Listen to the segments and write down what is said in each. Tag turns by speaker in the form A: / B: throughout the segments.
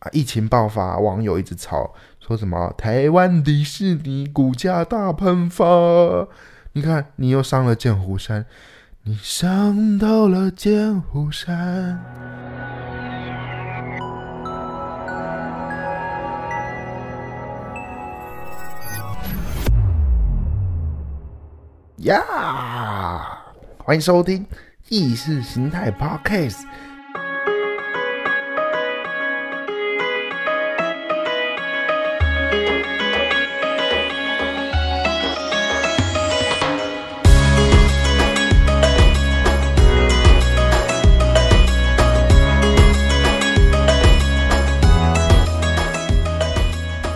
A: 啊，疫情爆发，网友一直吵，说什么台湾迪士尼股价大喷发。你看，你又上了剑湖山，你上到了剑湖山。呀，欢迎收听意识形态 Podcast。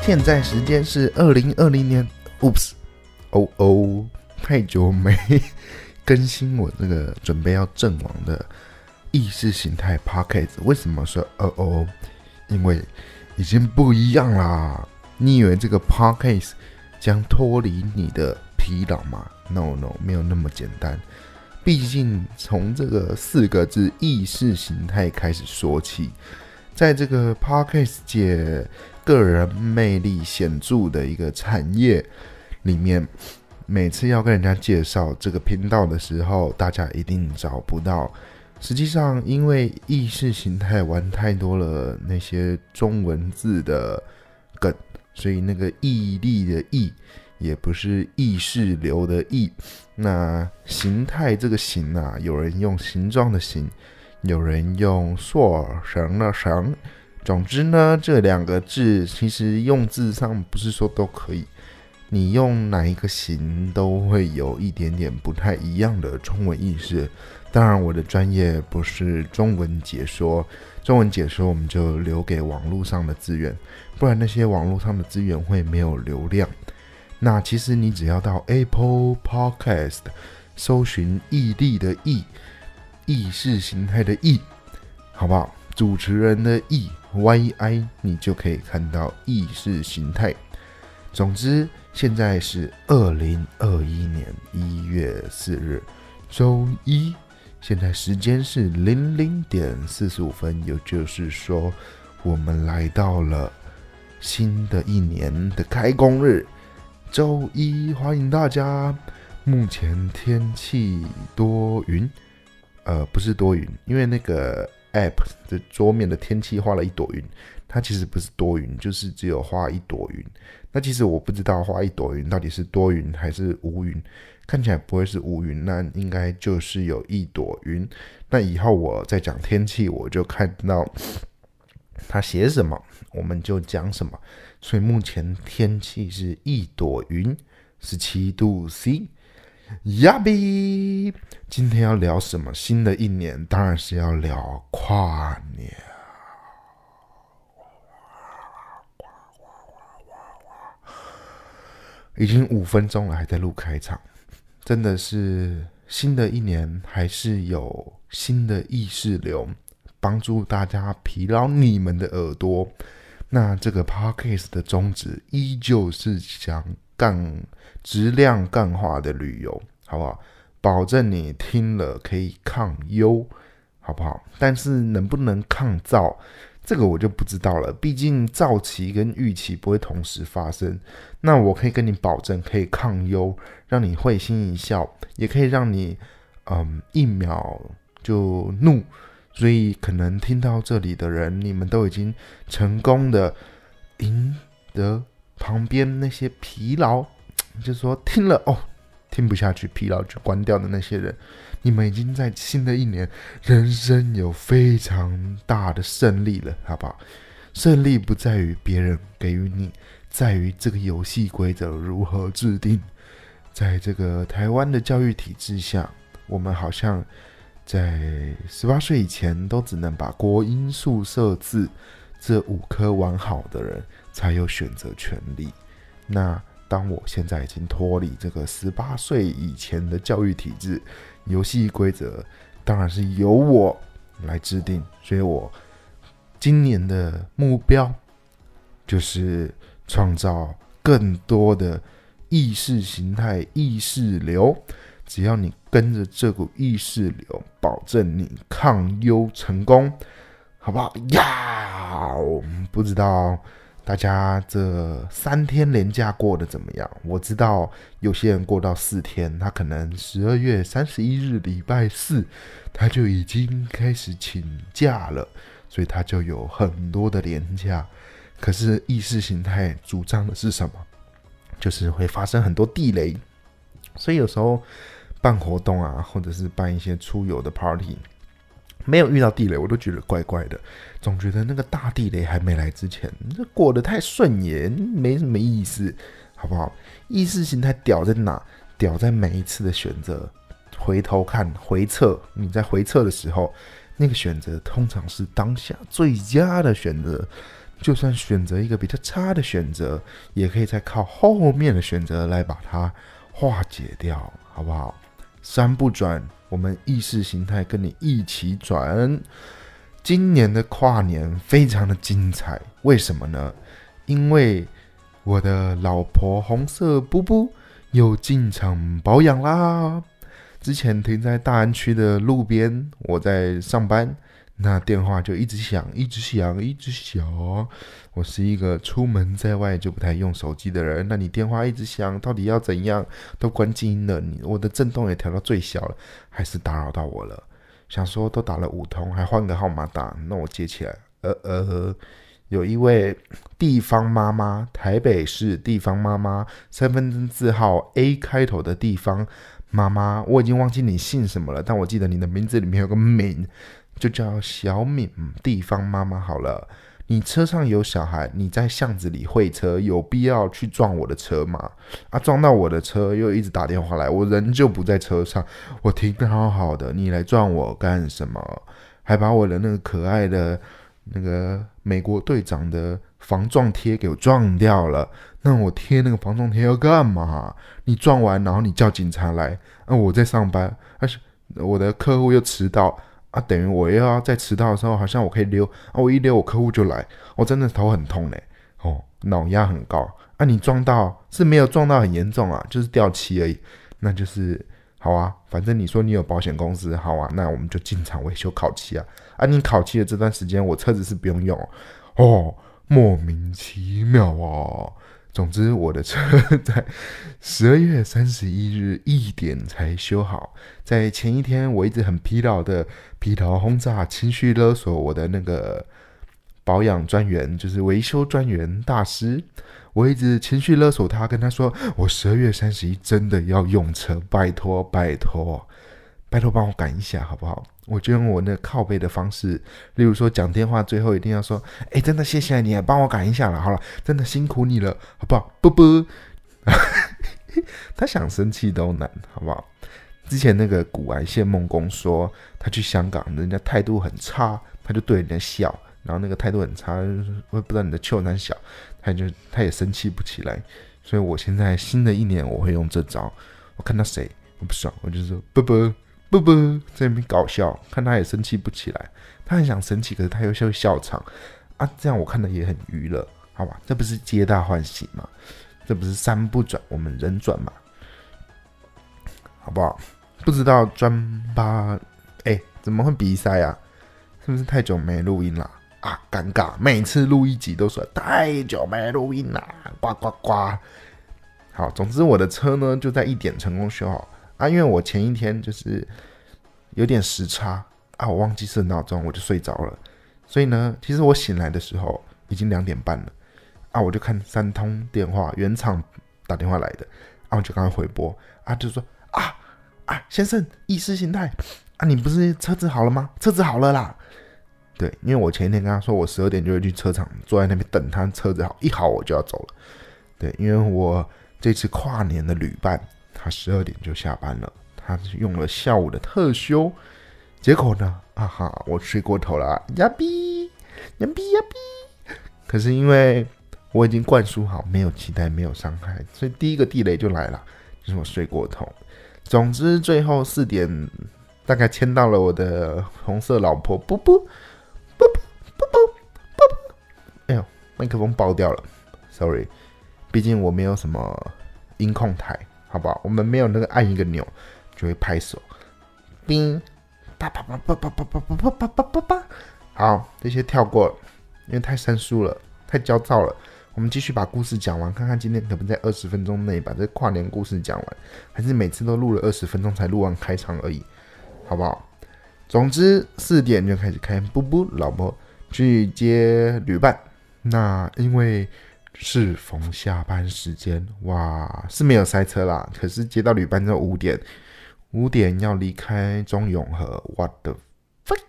A: 现在时间是二零二零年，Oops，哦哦，太久没更新我这个准备要阵亡的意识形态 p o c a s t 为什么说哦哦？因为已经不一样啦！你以为这个 p o c a s t 将脱离你的疲劳吗？No No，没有那么简单。毕竟从这个四个字意识形态开始说起，在这个 p o c a s t 界。个人魅力显著的一个产业里面，每次要跟人家介绍这个频道的时候，大家一定找不到。实际上，因为意识形态玩太多了那些中文字的梗，所以那个毅力的毅也不是意识流的意。那形态这个形啊，有人用形状的形，有人用塑绳的绳。总之呢，这两个字其实用字上不是说都可以，你用哪一个形都会有一点点不太一样的中文意思。当然，我的专业不是中文解说，中文解说我们就留给网络上的资源，不然那些网络上的资源会没有流量。那其实你只要到 Apple Podcast 搜寻“毅力”的“毅”，意识形态的“意”，好不好？主持人的“意”。Y I，你就可以看到意识形态。总之，现在是二零二一年一月四日，周一。现在时间是零零点四十五分，也就是说，我们来到了新的一年的开工日，周一。欢迎大家。目前天气多云，呃，不是多云，因为那个。App 的桌面的天气画了一朵云，它其实不是多云，就是只有画一朵云。那其实我不知道画一朵云到底是多云还是无云，看起来不会是无云，那应该就是有一朵云。那以后我再讲天气，我就看到他写什么，我们就讲什么。所以目前天气是一朵云，十七度 C。亚比，今天要聊什么？新的一年当然是要聊跨年。已经五分钟了，还在录开场，真的是新的一年还是有新的意识流，帮助大家疲劳你们的耳朵。那这个 podcast 的宗旨依旧是想干。质量干化的旅游，好不好？保证你听了可以抗忧，好不好？但是能不能抗噪，这个我就不知道了。毕竟躁期跟预期不会同时发生。那我可以跟你保证，可以抗忧，让你会心一笑，也可以让你嗯一秒就怒。所以可能听到这里的人，你们都已经成功的赢得旁边那些疲劳。就说，听了哦，听不下去，疲劳就关掉的那些人，你们已经在新的一年，人生有非常大的胜利了，好不好？胜利不在于别人给予你，在于这个游戏规则如何制定。在这个台湾的教育体制下，我们好像在十八岁以前都只能把国音数设字这五科玩好的人才有选择权利。那当我现在已经脱离这个十八岁以前的教育体制，游戏规则当然是由我来制定。所以我今年的目标就是创造更多的意识形态、意识流。只要你跟着这股意识流，保证你抗忧成功，好不好？呀，我们不知道大家这三天连假过得怎么样？我知道有些人过到四天，他可能十二月三十一日礼拜四他就已经开始请假了，所以他就有很多的连假。可是意识形态主张的是什么？就是会发生很多地雷，所以有时候办活动啊，或者是办一些出游的 party。没有遇到地雷，我都觉得怪怪的，总觉得那个大地雷还没来之前，这过得太顺眼，没什么意思，好不好？意识形态屌在哪？屌在每一次的选择，回头看回测，你在回测的时候，那个选择通常是当下最佳的选择，就算选择一个比较差的选择，也可以再靠后面的选择来把它化解掉，好不好？三不转。我们意识形态跟你一起转，今年的跨年非常的精彩，为什么呢？因为我的老婆红色布布又进场保养啦。之前停在大安区的路边，我在上班。那电话就一直响，一直响，一直响。我是一个出门在外就不太用手机的人。那你电话一直响，到底要怎样？都关静音了，你我的震动也调到最小了，还是打扰到我了。想说都打了五通，还换个号码打，那我接起来。呃呃，有一位地方妈妈，台北市地方妈妈，身份证字号 A 开头的地方妈妈，我已经忘记你姓什么了，但我记得你的名字里面有个敏。就叫小敏地方妈妈好了。你车上有小孩，你在巷子里会车，有必要去撞我的车吗？啊，撞到我的车又一直打电话来，我人就不在车上，我停的好好的，你来撞我干什么？还把我的那个可爱的那个美国队长的防撞贴给我撞掉了。那我贴那个防撞贴要干嘛？你撞完然后你叫警察来，啊，我在上班，而且我的客户又迟到。啊，等于我又要在迟到的时候，好像我可以溜啊，我一溜我客户就来，我真的头很痛嘞，哦，脑压很高啊。你撞到是没有撞到很严重啊，就是掉漆而已，那就是好啊。反正你说你有保险公司，好啊，那我们就进场维修烤漆啊。啊，你烤漆的这段时间，我车子是不用用哦，莫名其妙啊。总之，我的车在十二月三十一日一点才修好。在前一天，我一直很疲劳的疲劳轰炸、情绪勒索我的那个保养专员，就是维修专员大师。我一直情绪勒索他，跟他说：“我十二月三十一真的要用车，拜托，拜托。”拜托帮我赶一下好不好？我就用我那靠背的方式，例如说讲电话，最后一定要说：“哎，真的谢谢你，帮我赶一下了。”好了，真的辛苦你了，好不好？啵啵，他想生气都难，好不好？之前那个古癌谢梦工说，他去香港，人家态度很差，他就对人家笑，然后那个态度很差，我也不知道你的秋男小，他就他也生气不起来。所以我现在新的一年我会用这招，我看到谁我不爽，我就说啵啵。不不，在那边搞笑，看他也生气不起来。他很想生气，可是他又笑笑场啊，这样我看的也很娱乐，好吧？这不是皆大欢喜吗？这不是山不转，我们人转嘛，好不好？不知道专八哎，怎么会比赛啊？是不是太久没录音了啊？尴尬，每次录一集都说太久没录音了，呱呱呱。好，总之我的车呢就在一点成功修好。啊，因为我前一天就是有点时差啊，我忘记设闹钟，我就睡着了。所以呢，其实我醒来的时候已经两点半了啊，我就看三通电话，原厂打电话来的啊，我就刚刚回拨啊，就说啊啊，先生，意识形态啊，你不是车子好了吗？车子好了啦。对，因为我前一天跟他说，我十二点就会去车厂坐在那边等他车子好，一好我就要走了。对，因为我这次跨年的旅伴。他十二点就下班了，他用了下午的特休，结果呢，啊哈，我睡过头了，呀比，呀比呀比。可是因为我已经灌输好，没有期待，没有伤害，所以第一个地雷就来了，就是我睡过头。总之，最后四点大概牵到了我的红色老婆，不不不不不不不，哎呦，麦克风爆掉了，sorry，毕竟我没有什么音控台。好不好？我们没有那个按一个钮就会拍手，叮，叭叭叭叭叭叭叭叭叭叭叭叭。好，这些跳过，因为太生疏了。太焦躁了。我们继续把故事讲完，看看今天可不能在二十分钟内把这跨年故事讲完，还是每次都录了二十分钟才录完开场而已，好不好？总之四点就开始开，布布老婆去接旅伴。那因为适逢下班时间，哇，是没有塞车啦。可是接到旅班之后五点，五点要离开中永和，what the fuck，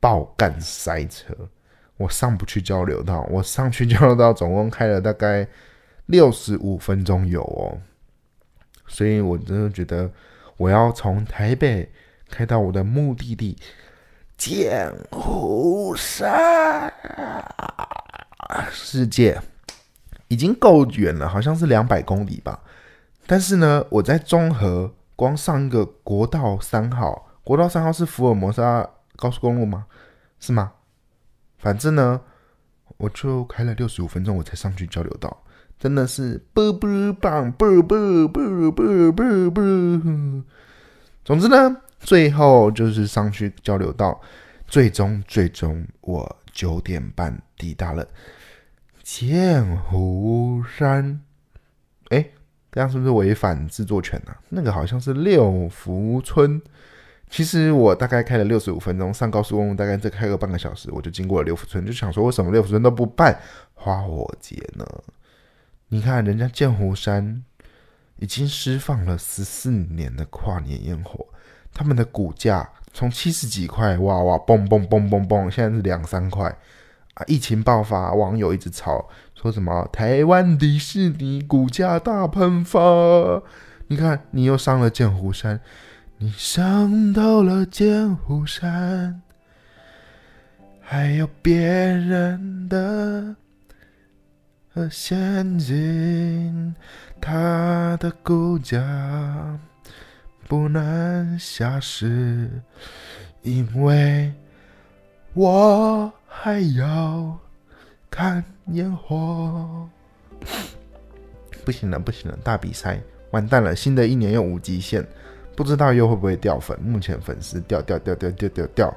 A: 爆干塞车。我上不去交流道，我上去交流道总共开了大概六十五分钟有哦，所以我真的觉得我要从台北开到我的目的地剑湖山世界，已经够远了，好像是两百公里吧。但是呢，我在中和光上一个国道三号，国道三号是福尔摩沙高速公路吗？是吗？反正呢，我就开了六十五分钟，我才上去交流道，真的是啵啵棒啵啵啵啵啵啵。总之呢，最后就是上去交流道，最终最终我九点半抵达了剑湖山。哎，这样是不是违反制作权呢？那个好像是六福村。其实我大概开了六十五分钟，上高速公路大概再开个半个小时，我就经过了六福村，就想说为什么六福村都不办花火节呢？你看人家剑湖山已经释放了十四年的跨年烟火，他们的股价从七十几块哇哇蹦蹦蹦蹦蹦，现在是两三块疫情爆发，网友一直吵说什么台湾迪士尼股价大喷发，你看你又上了剑湖山。你上到了剑湖山，还有别人的陷阱，他的股价不能下市，因为我还要看烟火。不行了，不行了，大比赛完蛋了，新的一年又无极限。不知道又会不会掉粉？目前粉丝掉掉掉掉掉掉掉，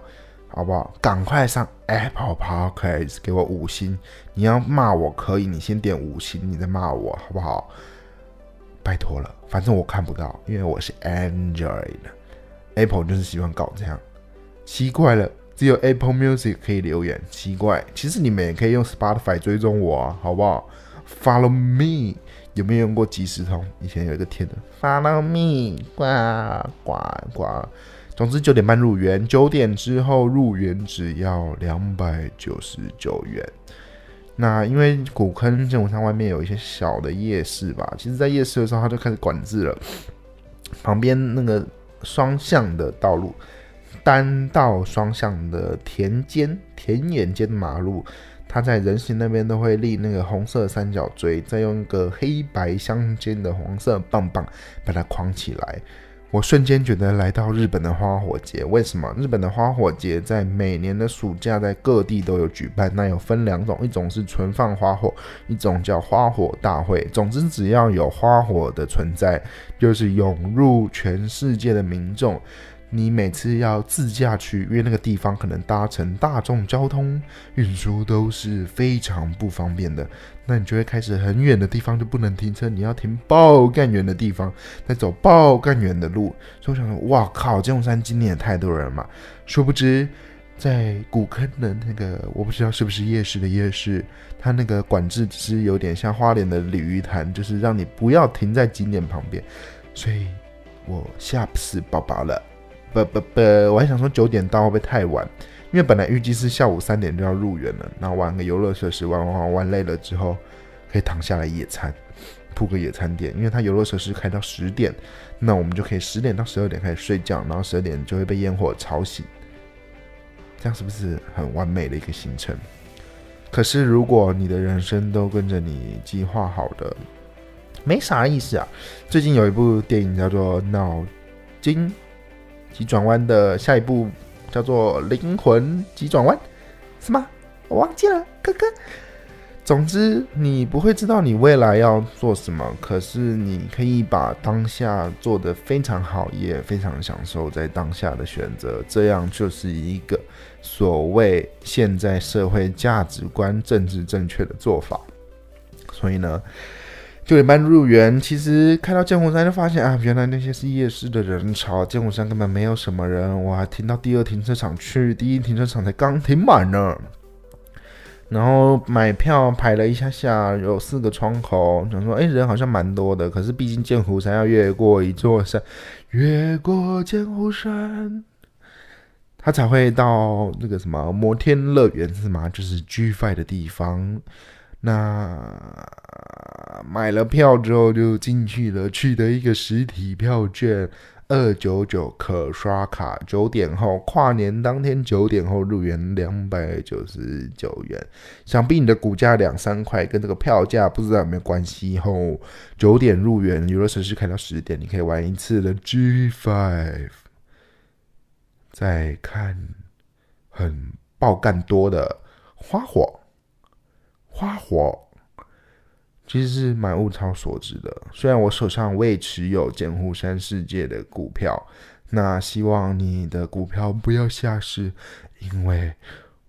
A: 好不好？赶快上 Apple Podcast 给我五星。你要骂我可以，你先点五星，你再骂我，好不好？拜托了，反正我看不到，因为我是 Android。Apple 就是喜欢搞这样，奇怪了，只有 Apple Music 可以留言，奇怪。其实你们也可以用 Spotify 追踪我啊，好不好？Follow me。有没有用过即时通？以前有一个天的，Follow me，呱呱呱。总之九点半入园，九点之后入园只要两百九十九元。那因为古坑剑湖山外面有一些小的夜市吧，其实，在夜市的时候，他就开始管制了，旁边那个双向的道路，单道双向的田间、田野间马路。它在人行那边都会立那个红色三角锥，再用一个黑白相间的黄色棒棒把它框起来。我瞬间觉得来到日本的花火节。为什么？日本的花火节在每年的暑假在各地都有举办。那有分两种，一种是存放花火，一种叫花火大会。总之，只要有花火的存在，就是涌入全世界的民众。你每次要自驾去，因为那个地方可能搭乘大众交通运输都是非常不方便的，那你就会开始很远的地方就不能停车，你要停爆干远的地方，再走爆干远的路。所以我想说，哇靠，金龙山今年也太多人了嘛！殊不知，在古坑的那个，我不知道是不是夜市的夜市，它那个管制只是有点像花莲的鲤鱼潭，就是让你不要停在景点旁边。所以我吓死宝宝了。不不不，我还想说九点到会不会太晚？因为本来预计是下午三点就要入园了，然后玩个游乐设施，玩玩玩玩累了之后，可以躺下来野餐，铺个野餐垫。因为它游乐设施开到十点，那我们就可以十点到十二点开始睡觉，然后十二点就会被烟火吵醒，这样是不是很完美的一个行程？可是如果你的人生都跟着你计划好的，没啥意思啊。最近有一部电影叫做《脑筋》。急转弯的下一步叫做灵魂急转弯，是吗？我忘记了，哥哥。总之，你不会知道你未来要做什么，可是你可以把当下做得非常好，也非常享受在当下的选择，这样就是一个所谓现在社会价值观、政治正确的做法。所以呢，九点半入园，其实开到剑湖山就发现啊，原来那些是夜市的人潮，剑湖山根本没有什么人。我还停到第二停车场去，第一停车场才刚停满呢。然后买票排了一下下，有四个窗口，想说，哎，人好像蛮多的。可是毕竟剑湖山要越过一座山，越过剑湖山，他才会到那个什么摩天乐园是吗？就是 G Five 的地方。那买了票之后就进去了，取得一个实体票券。二九九可刷卡，九点后跨年当天九点后入园两百九十九元，想必你的股价两三块，跟这个票价不知道有没有关系。后九点入园，游乐设施开到十点，你可以玩一次的 G Five，再看很爆干多的花火，花火。其实是蛮物超所值的。虽然我手上未持有剑湖山世界的股票，那希望你的股票不要下市，因为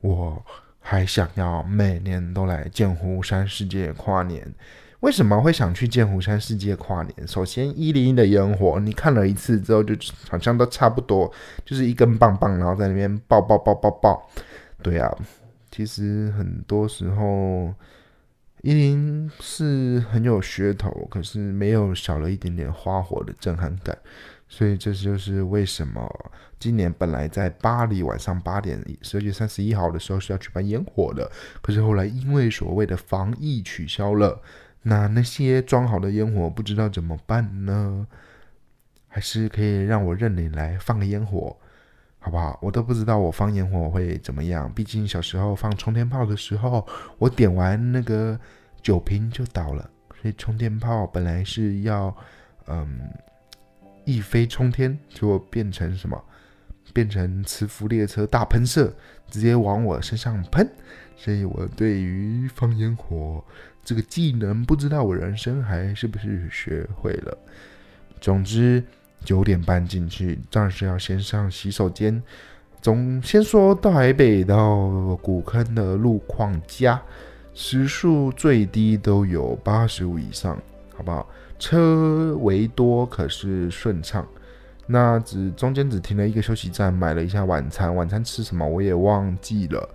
A: 我还想要每年都来剑湖山世界跨年。为什么会想去剑湖山世界跨年？首先，一零一的烟火，你看了一次之后，就好像都差不多，就是一根棒棒，然后在那边爆爆爆爆爆。对啊，其实很多时候。一零是很有噱头，可是没有少了一点点花火的震撼感，所以这就是为什么今年本来在巴黎晚上八点，十二月三十一号的时候是要举办烟火的，可是后来因为所谓的防疫取消了。那那些装好的烟火不知道怎么办呢？还是可以让我认领来放个烟火。好不好？我都不知道我放烟火会怎么样。毕竟小时候放冲天炮的时候，我点完那个酒瓶就倒了。所以冲天炮本来是要，嗯，一飞冲天，结果变成什么？变成磁浮列车大喷射，直接往我身上喷。所以我对于放烟火这个技能，不知道我人生还是不是学会了。总之。九点半进去，当然是要先上洗手间。总先说台北到古坑的路况佳，时速最低都有八十五以上，好不好？车为多，可是顺畅。那只中间只停了一个休息站，买了一下晚餐。晚餐吃什么我也忘记了，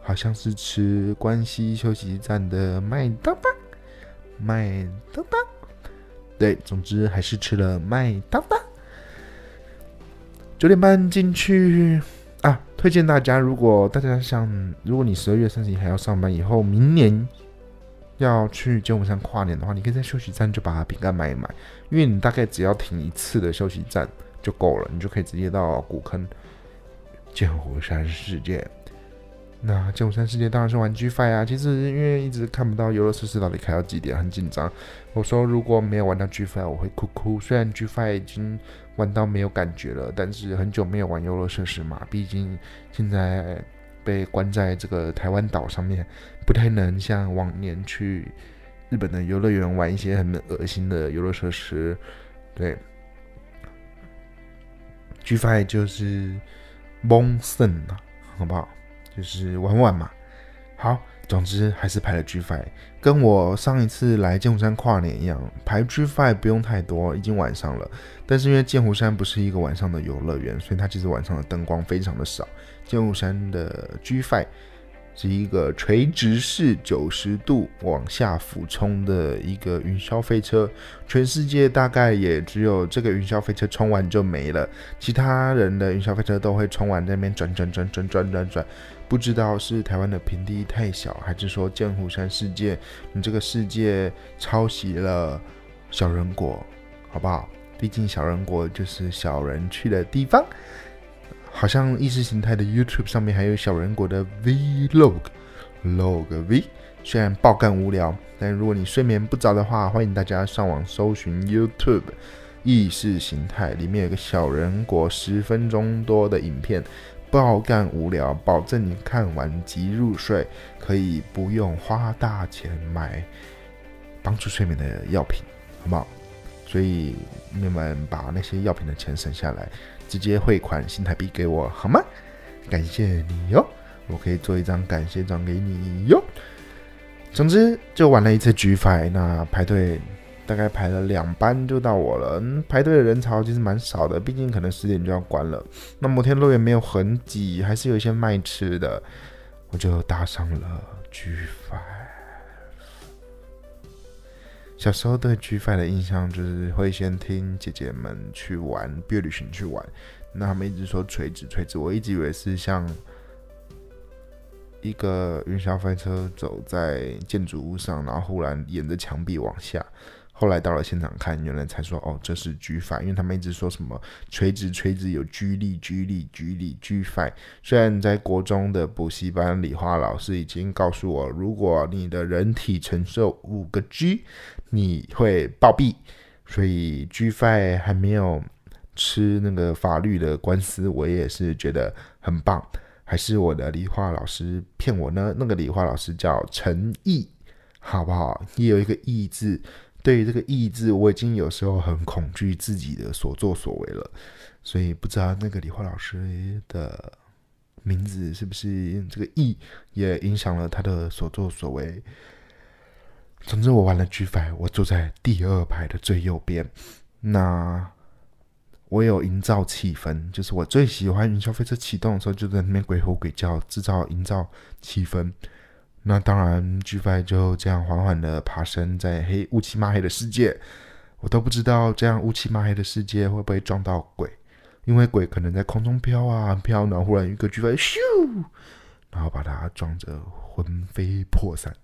A: 好像是吃关西休息站的麦当当，麦当当。对，总之还是吃了麦当当。九点半进去啊！推荐大家，如果大家想，如果你十二月三十一还要上班，以后明年要去剑湖山跨年的话，你可以在休息站就把饼干买一买，因为你大概只要停一次的休息站就够了，你就可以直接到古坑剑湖山世界。那剑湖山世界当然是玩 G Five 啊，其实因为一直看不到游乐设施到底开到几点，很紧张。我说如果没有玩到 G Five，我会哭哭。虽然 G Five 已经玩到没有感觉了，但是很久没有玩游乐设施嘛，毕竟现在被关在这个台湾岛上面，不太能像往年去日本的游乐园玩一些很恶心的游乐设施。对，G Five 就是蒙圣啊，好不好？就是玩玩嘛，好，总之还是排了 G Five，跟我上一次来剑湖山跨年一样，排 G Five 不用太多，已经晚上了。但是因为剑湖山不是一个晚上的游乐园，所以它其实晚上的灯光非常的少。剑湖山的 G Five。是一个垂直式九十度往下俯冲的一个云霄飞车，全世界大概也只有这个云霄飞车冲完就没了，其他人的云霄飞车都会冲完那边转转转转转转转，不知道是台湾的平地太小，还是说剑湖山世界你这个世界抄袭了小人国，好不好？毕竟小人国就是小人去的地方。好像意识形态的 YouTube 上面还有小人国的 Vlog，Log V，虽然爆干无聊，但如果你睡眠不着的话，欢迎大家上网搜寻 YouTube 意识形态，里面有个小人国十分钟多的影片，爆干无聊，保证你看完即入睡，可以不用花大钱买帮助睡眠的药品，好不好？所以你们把那些药品的钱省下来，直接汇款新台币给我，好吗？感谢你哟，我可以做一张感谢状给你哟。总之，就玩了一次 G Five，那排队大概排了两班就到我了。嗯，排队的人潮其实蛮少的，毕竟可能十点就要关了。那摩天乐园没有很挤，还是有一些卖吃的，我就搭上了 G5。小时候对 G5 的印象就是会先听姐姐们去玩，毕业旅行去玩。那他们一直说垂直垂直，我一直以为是像一个云霄飞车走在建筑物上，然后忽然沿着墙壁往下。后来到了现场看，原来才说哦，这是 G Five，因为他们一直说什么垂直垂直有 G 力 G 力 G 力 G Five。虽然在国中的补习班，理化老师已经告诉我，如果你的人体承受五个 G，你会暴毙。所以 G Five 还没有。吃那个法律的官司，我也是觉得很棒。还是我的理化老师骗我呢？那个理化老师叫陈毅，好不好？也有一个“毅”字。对于这个“意志，我已经有时候很恐惧自己的所作所为了。所以不知道那个理化老师的名字是不是这个“意”也影响了他的所作所为。总之，我玩了 G Five，我坐在第二排的最右边。那。我有营造气氛，就是我最喜欢云霄飞车启动的时候，就在那边鬼吼鬼叫，制造营造气氛。那当然，G Five 就这样缓缓的爬升在黑乌漆抹黑的世界，我都不知道这样乌漆抹黑的世界会不会撞到鬼，因为鬼可能在空中飘啊飘，然后忽然一个 G Five 咻，然后把它撞着魂飞魄散，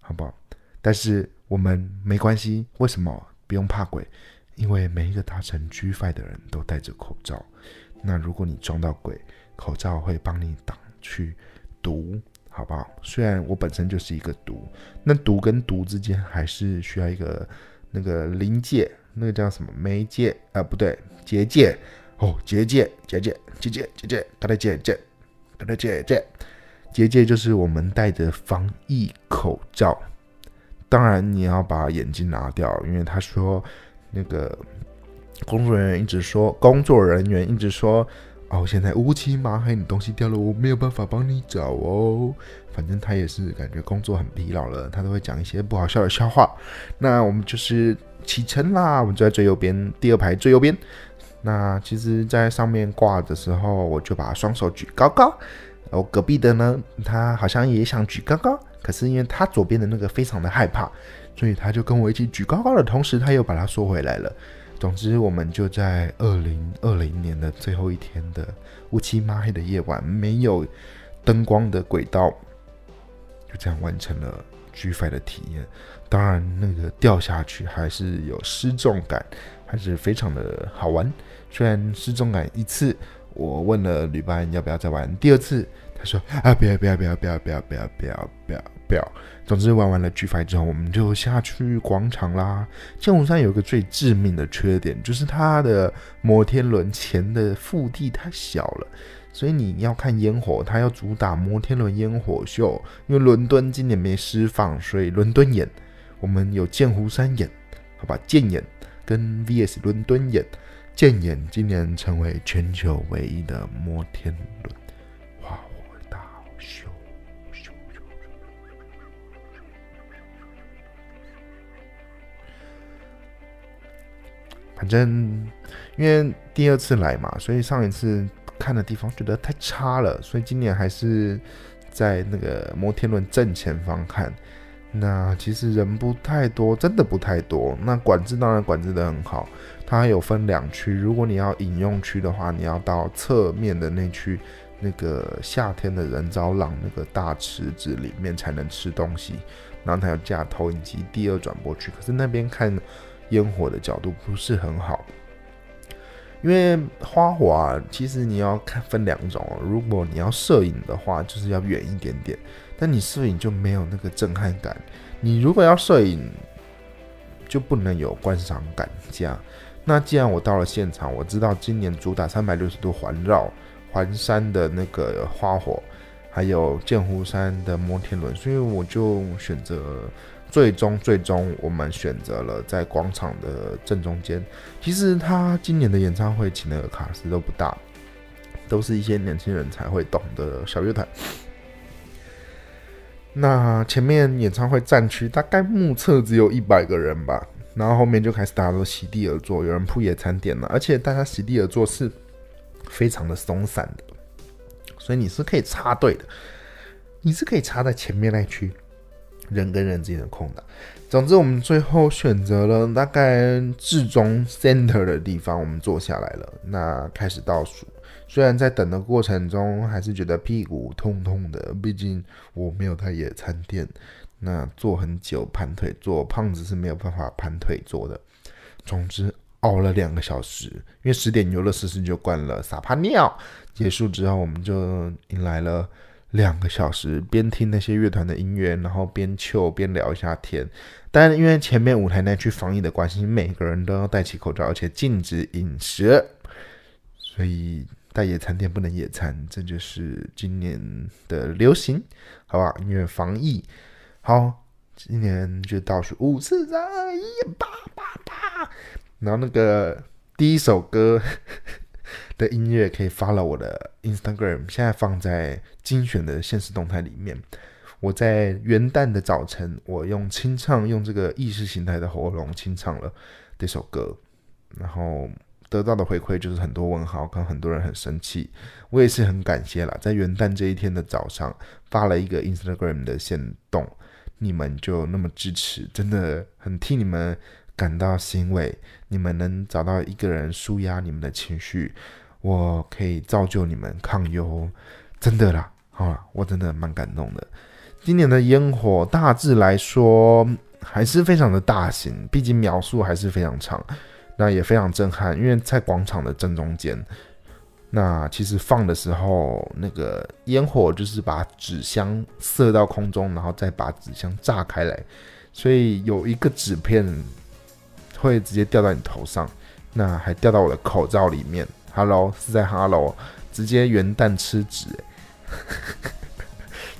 A: 好不好？但是我们没关系，为什么不用怕鬼？因为每一个搭乘 G Five 的人都戴着口罩，那如果你撞到鬼，口罩会帮你挡去毒，好不好？虽然我本身就是一个毒，那毒跟毒之间还是需要一个那个临界，那个叫什么媒介啊？不对，结界哦，结界，结界，结界，结界，他的结界，他的结界，结界就是我们戴着防疫口罩，当然你要把眼镜拿掉，因为他说。那个工作人员一直说，工作人员一直说，哦，现在乌漆麻黑，你东西掉了，我没有办法帮你找哦。反正他也是感觉工作很疲劳了，他都会讲一些不好笑的笑话。那我们就是启程啦，我们就在最右边，第二排最右边。那其实，在上面挂的时候，我就把双手举高高。我隔壁的呢，他好像也想举高高，可是因为他左边的那个非常的害怕。所以他就跟我一起举高高的同时，他又把它缩回来了。总之，我们就在二零二零年的最后一天的乌漆抹黑的夜晚，没有灯光的轨道，就这样完成了 G5 的体验。当然，那个掉下去还是有失重感，还是非常的好玩。虽然失重感一次，我问了旅伴要不要再玩第二次，他说啊，不要不要不要不要不要不要不要不要。表，总之玩完了 G Five 之后，我们就下去广场啦。剑湖山有个最致命的缺点，就是它的摩天轮前的腹地太小了，所以你要看烟火，它要主打摩天轮烟火秀。因为伦敦今年没释放，所以伦敦演，我们有剑湖山演，好吧？剑演跟 VS 伦敦演，剑演今年成为全球唯一的摩天轮。反正因为第二次来嘛，所以上一次看的地方觉得太差了，所以今年还是在那个摩天轮正前方看。那其实人不太多，真的不太多。那管制当然管制的很好，它有分两区。如果你要饮用区的话，你要到侧面的那区，那个夏天的人造浪那个大池子里面才能吃东西。然后它有架投影机，第二转播区。可是那边看。烟火的角度不是很好，因为花火啊其实你要看分两种。如果你要摄影的话，就是要远一点点，但你摄影就没有那个震撼感。你如果要摄影，就不能有观赏感。这样，那既然我到了现场，我知道今年主打三百六十度环绕，环山的那个花火，还有剑湖山的摩天轮，所以我就选择最终最终我们选择了在广场的正中间。其实他今年的演唱会请的卡司都不大，都是一些年轻人才会懂的小乐团。那前面演唱会站区大概目测只有一百个人吧，然后后面就开始大家都席地而坐，有人铺野餐垫了，而且大家席地而坐是非常的松散的，所以你是可以插队的，你是可以插在前面那区人跟人之间的空档。总之，我们最后选择了大概至中 center 的地方，我们坐下来了，那开始倒数。虽然在等的过程中，还是觉得屁股痛痛的，毕竟我没有带野餐垫，那坐很久盘腿坐，胖子是没有办法盘腿坐的。总之熬了两个小时，因为十点游乐设施就关了，撒泡尿结束之后，我们就迎来了两个小时，边听那些乐团的音乐，然后边秀边聊一下天。但因为前面舞台那区防疫的关系，每个人都要戴起口罩，而且禁止饮食，所以。带野餐垫不能野餐，这就是今年的流行，好吧？因为防疫，好，今年就倒数五四三二一，八八八。然后那个第一首歌的音乐可以发了我的 Instagram，现在放在精选的现实动态里面。我在元旦的早晨，我用清唱，用这个意识形态的喉咙清唱了这首歌，然后。得到的回馈就是很多问号，跟很多人很生气，我也是很感谢啦。在元旦这一天的早上发了一个 Instagram 的线动，你们就那么支持，真的很替你们感到欣慰。你们能找到一个人舒压你们的情绪，我可以造就你们抗忧，真的啦，好了，我真的蛮感动的。今年的烟火大致来说还是非常的大型，毕竟描述还是非常长。那也非常震撼，因为在广场的正中间。那其实放的时候，那个烟火就是把纸箱射到空中，然后再把纸箱炸开来，所以有一个纸片会直接掉到你头上，那还掉到我的口罩里面。Hello，是在 Hello，直接元旦吃纸，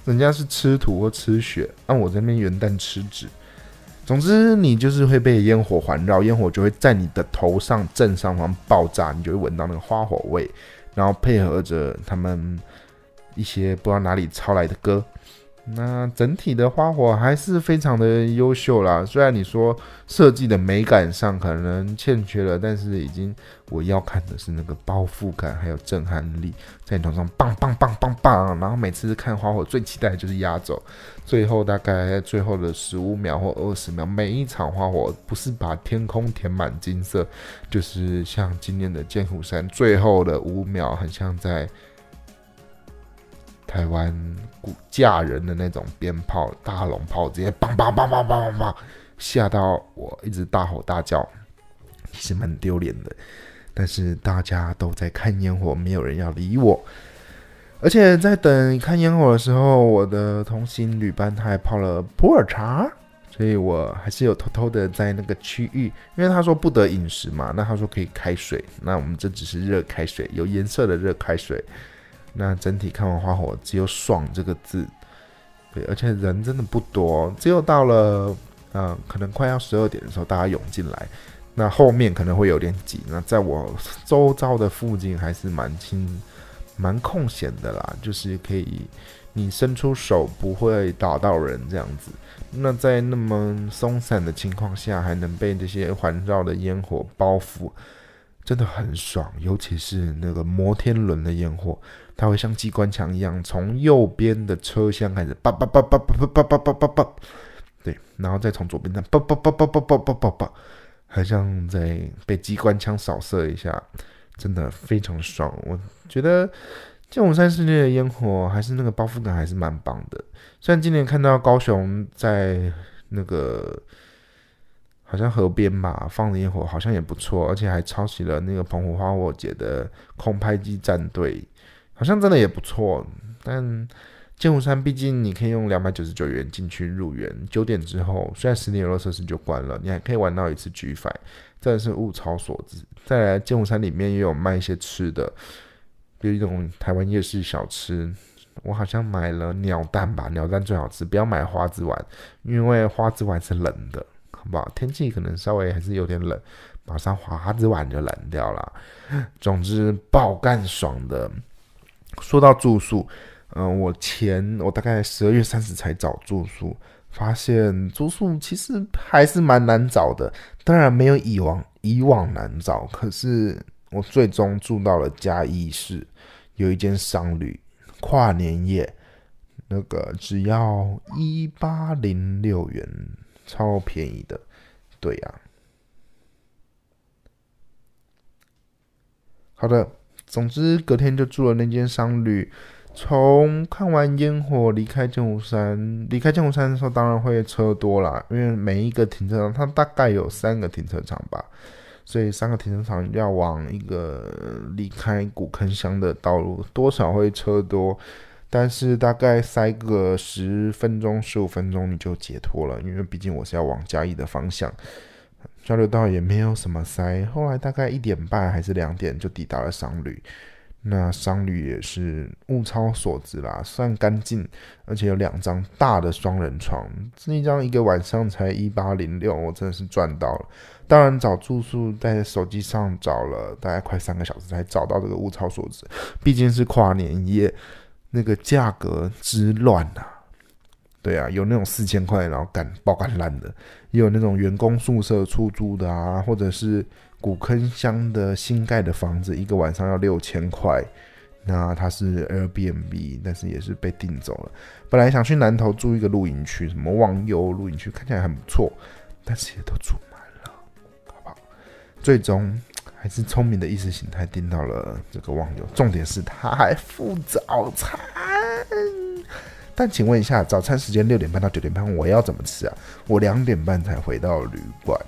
A: 人家是吃土或吃血，那我这边元旦吃纸。总之，你就是会被烟火环绕，烟火就会在你的头上正上方爆炸，你就会闻到那个花火味，然后配合着他们一些不知道哪里抄来的歌。那整体的花火还是非常的优秀啦，虽然你说设计的美感上可能欠缺了，但是已经我要看的是那个包覆感还有震撼力，在你头上棒棒棒棒棒，然后每次看花火最期待的就是压轴，最后大概最后的十五秒或二十秒，每一场花火不是把天空填满金色，就是像今年的剑湖山最后的五秒，很像在。台湾古嫁人的那种鞭炮、大龙炮，直接梆梆梆梆梆梆梆，吓到我一直大吼大叫，其实蛮丢脸的。但是大家都在看烟火，没有人要理我。而且在等看烟火的时候，我的同行旅伴他还泡了普洱茶，所以我还是有偷偷的在那个区域，因为他说不得饮食嘛，那他说可以开水，那我们这只是热开水，有颜色的热开水。那整体看完花火，只有“爽”这个字，对，而且人真的不多，只有到了，嗯，可能快要十二点的时候，大家涌进来，那后面可能会有点挤。那在我周遭的附近还是蛮清、蛮空闲的啦，就是可以你伸出手不会打到人这样子。那在那么松散的情况下，还能被这些环绕的烟火包覆。真的很爽，尤其是那个摩天轮的烟火，它会像机关枪一样，从右边的车厢开始叭叭叭叭叭叭叭叭叭叭，对，然后再从左边的叭叭叭叭叭叭叭叭叭，好像在被机关枪扫射一下，真的非常爽。我觉得剑湖山世界的烟火还是那个包覆感还是蛮棒的。虽然今年看到高雄在那个。好像河边吧，放的烟火好像也不错，而且还抄袭了那个澎湖花火节的空拍机战队，好像真的也不错。但剑湖山毕竟你可以用两百九十九元进去入园，九点之后虽然十点游乐设施就关了，你还可以玩到一次 G f 真的是物超所值。再来剑湖山里面也有卖一些吃的，有一种台湾夜市小吃，我好像买了鸟蛋吧，鸟蛋最好吃，不要买花枝丸，因为花枝丸是冷的，好不好？天气可能稍微还是有点冷，马上花枝丸就冷掉了。总之爆干爽的。说到住宿，嗯，我前我大概十二月三十才找住宿，发现住宿其实还是蛮难找的，当然没有以往以往难找，可是我最终住到了嘉义市。有一间商旅，跨年夜，那个只要一八零六元，超便宜的，对呀。好的，总之隔天就住了那间商旅。从看完烟火离开剑湖山，离开剑湖山的时候，当然会车多啦，因为每一个停车场它大概有三个停车场吧。所以三个停车场要往一个离开古坑乡的道路，多少会车多，但是大概塞个十分钟、十五分钟你就解脱了，因为毕竟我是要往嘉义的方向，交流道也没有什么塞。后来大概一点半还是两点就抵达了商旅。那商旅也是物超所值啦，算干净，而且有两张大的双人床，这一张一个晚上才一八零六，我真的是赚到了。当然找住宿在手机上找了大概快三个小时才找到这个物超所值，毕竟是跨年夜，那个价格之乱呐。对啊，有那种四千块然后干爆干烂的，也有那种员工宿舍出租的啊，或者是。古坑乡的新盖的房子，一个晚上要六千块。那它是 Airbnb，但是也是被订走了。本来想去南头住一个露营区，什么忘忧露营区，看起来很不错，但是也都住满了，好不好？最终还是聪明的意识形态订到了这个忘忧。重点是他还付早餐。但请问一下，早餐时间六点半到九点半，我要怎么吃啊？我两点半才回到旅馆。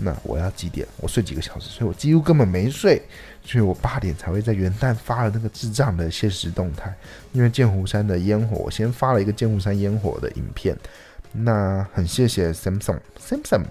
A: 那我要几点？我睡几个小时？所以我几乎根本没睡，所以我八点才会在元旦发了那个智障的现实动态。因为剑湖山的烟火，我先发了一个剑湖山烟火的影片。那很谢谢 Samsung，Samsung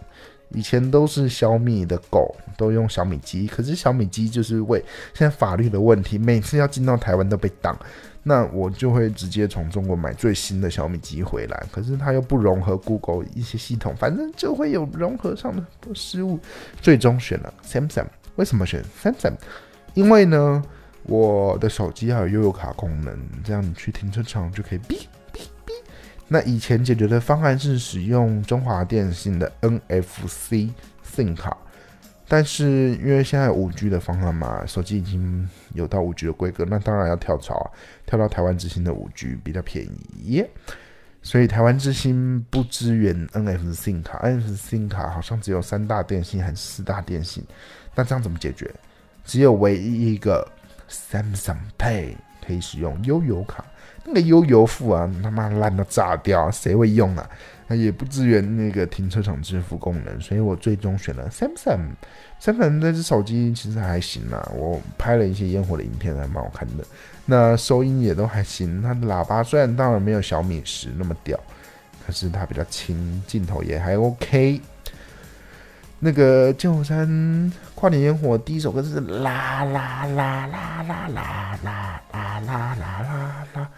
A: 以前都是小米的狗，都用小米机，可是小米机就是为现在法律的问题，每次要进到台湾都被挡。那我就会直接从中国买最新的小米机回来，可是它又不融合 Google 一些系统，反正就会有融合上的失误。最终选了 Samsung，为什么选 Samsung？因为呢，我的手机还有悠游卡功能，这样你去停车场就可以哔哔哔。那以前解决的方案是使用中华电信的 NFC SIM 卡。但是因为现在五 G 的方案嘛，手机已经有到五 G 的规格，那当然要跳槽啊，跳到台湾之星的五 G 比较便宜，所以台湾之星不支援 NFC 卡，NFC 卡好像只有三大电信还是四大电信，那这样怎么解决？只有唯一一个 Samsung Pay 可以使用悠游卡，那个悠游付啊，他妈烂到炸掉，谁会用啊？它也不支援那个停车场支付功能，所以我最终选了 Samsung。Samsung 这只手机其实还行啦，我拍了一些烟火的影片，还蛮好看的。那收音也都还行，它的喇叭虽然当然没有小米十那么屌，可是它比较轻，镜头也还 OK。那个剑湖山跨年烟火第一首歌是啦啦啦啦啦啦啦啦啦啦啦啦啦啦啦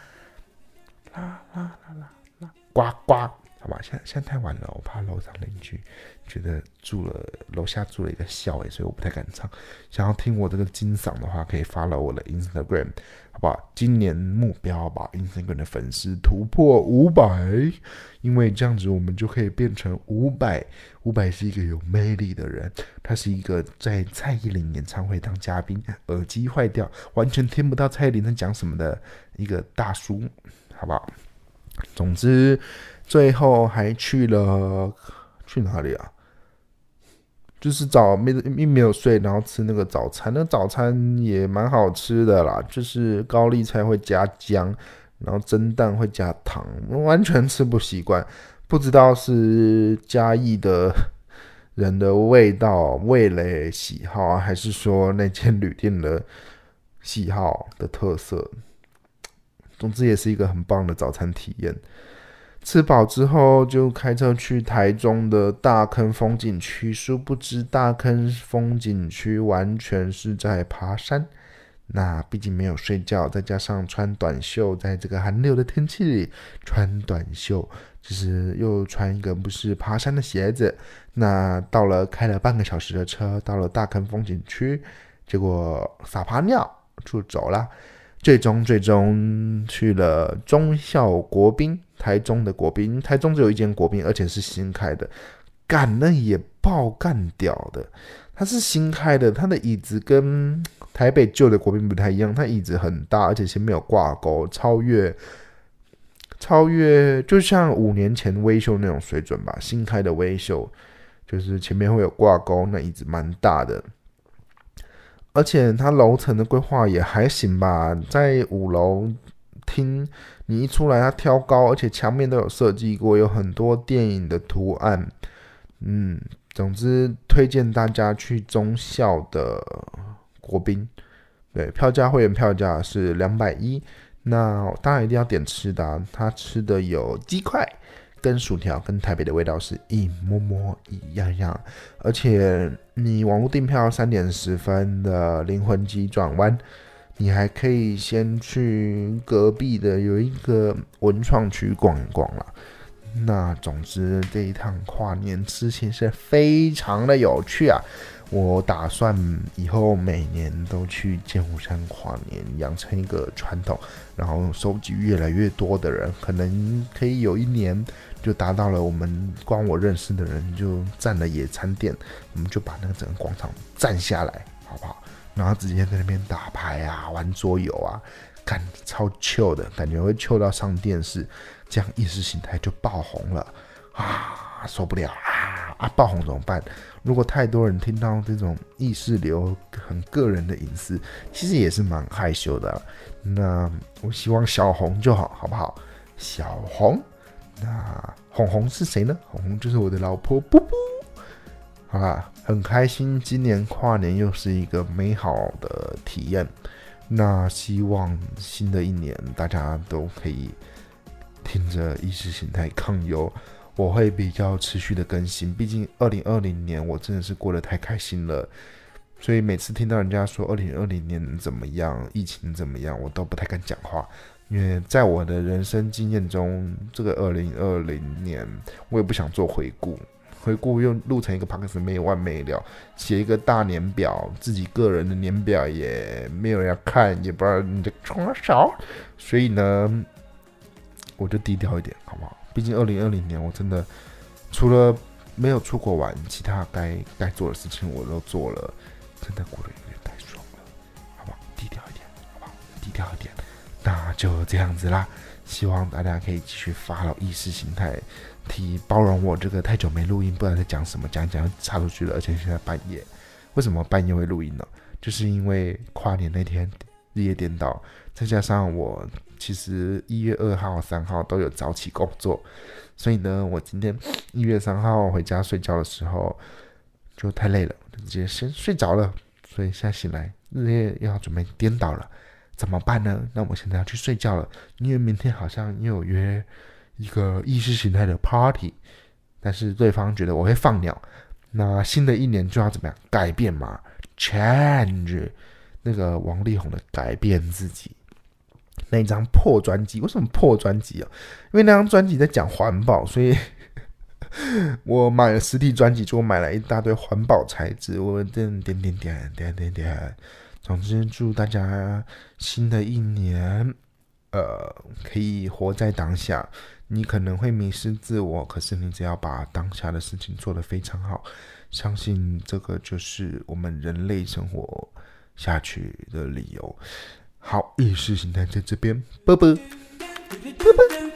A: 啦，呱呱。好吧，现在现在太晚了，我怕楼上邻居觉得住了楼下住了一个笑诶，所以我不太敢唱。想要听我这个金嗓的话，可以发了我的 Instagram，好不好？今年目标把 Instagram 的粉丝突破五百，因为这样子我们就可以变成五百。五百是一个有魅力的人，他是一个在蔡依林演唱会当嘉宾，耳机坏掉，完全听不到蔡依林在讲什么的一个大叔，好不好？总之。最后还去了去哪里啊？就是早没没有睡，然后吃那个早餐。那早餐也蛮好吃的啦，就是高丽菜会加姜，然后蒸蛋会加糖，完全吃不习惯。不知道是嘉义的人的味道、味蕾喜好，还是说那间旅店的喜好的特色。总之，也是一个很棒的早餐体验。吃饱之后，就开车去台中的大坑风景区。殊不知，大坑风景区完全是在爬山。那毕竟没有睡觉，再加上穿短袖，在这个寒流的天气里穿短袖，就是又穿一个不是爬山的鞋子。那到了开了半个小时的车，到了大坑风景区，结果撒泡尿就走了。最终最终去了中校国宾，台中的国宾，台中只有一间国宾，而且是新开的，干那也爆干屌的。它是新开的，它的椅子跟台北旧的国宾不太一样，它椅子很大，而且前面有挂钩，超越超越，就像五年前微秀那种水准吧。新开的微秀就是前面会有挂钩，那椅子蛮大的。而且它楼层的规划也还行吧，在五楼厅，你一出来它挑高，而且墙面都有设计过，有很多电影的图案。嗯，总之推荐大家去中校的国宾。对，票价会员票价是两百一，那当然一定要点吃的，啊他吃的有鸡块。跟薯条跟台北的味道是一模模一样样，而且你网络订票三点十分的灵魂急转弯，你还可以先去隔壁的有一个文创区逛一逛啦。那总之这一趟跨年之行是非常的有趣啊！我打算以后每年都去剑湖山跨年，养成一个传统，然后收集越来越多的人，可能可以有一年就达到了我们光我认识的人就占了野餐店，我们就把那个整个广场占下来，好不好？然后直接在那边打牌啊，玩桌游啊，感超 chill 的感觉会 chill 到上电视，这样意识形态就爆红了啊，受不了啊啊！爆红怎么办？如果太多人听到这种意识流很个人的隐私，其实也是蛮害羞的。那我希望小红就好，好不好？小红，那红红是谁呢？红红就是我的老婆，布布。好啦，很开心，今年跨年又是一个美好的体验。那希望新的一年大家都可以听着意识形态抗忧。我会比较持续的更新，毕竟二零二零年我真的是过得太开心了，所以每次听到人家说二零二零年怎么样，疫情怎么样，我都不太敢讲话，因为在我的人生经验中，这个二零二零年我也不想做回顾，回顾又录成一个 p o d 没有完没了，写一个大年表，自己个人的年表也没有人要看，也不知道你在冲啥，所以呢，我就低调一点，好不好？毕竟二零二零年，我真的除了没有出国玩，其他该该做的事情我都做了，真的过得有点太爽了，好不好？低调一点，好不好？低调一点，那就这样子啦。希望大家可以继续发了意识形态，替包容我这个太久没录音，不知道在讲什么，讲讲插出去了，而且现在半夜，为什么半夜会录音呢？就是因为跨年那天日夜颠倒，再加上我。其实一月二号、三号都有早起工作，所以呢，我今天一月三号回家睡觉的时候就太累了，直接先睡着了。所以现在醒来，日夜要准备颠倒了，怎么办呢？那我现在要去睡觉了，因为明天好像又有约一个意识形态的 party，但是对方觉得我会放鸟。那新的一年就要怎么样改变嘛？Change，那个王力宏的改变自己。那张破专辑，为什么破专辑啊？因为那张专辑在讲环保，所以 我买了实体专辑，就买了一大堆环保材质。我点点点点点点点，总之祝大家新的一年，呃，可以活在当下。你可能会迷失自我，可是你只要把当下的事情做得非常好，相信这个就是我们人类生活下去的理由。好，意识形态在这边，啵啵，啵啵。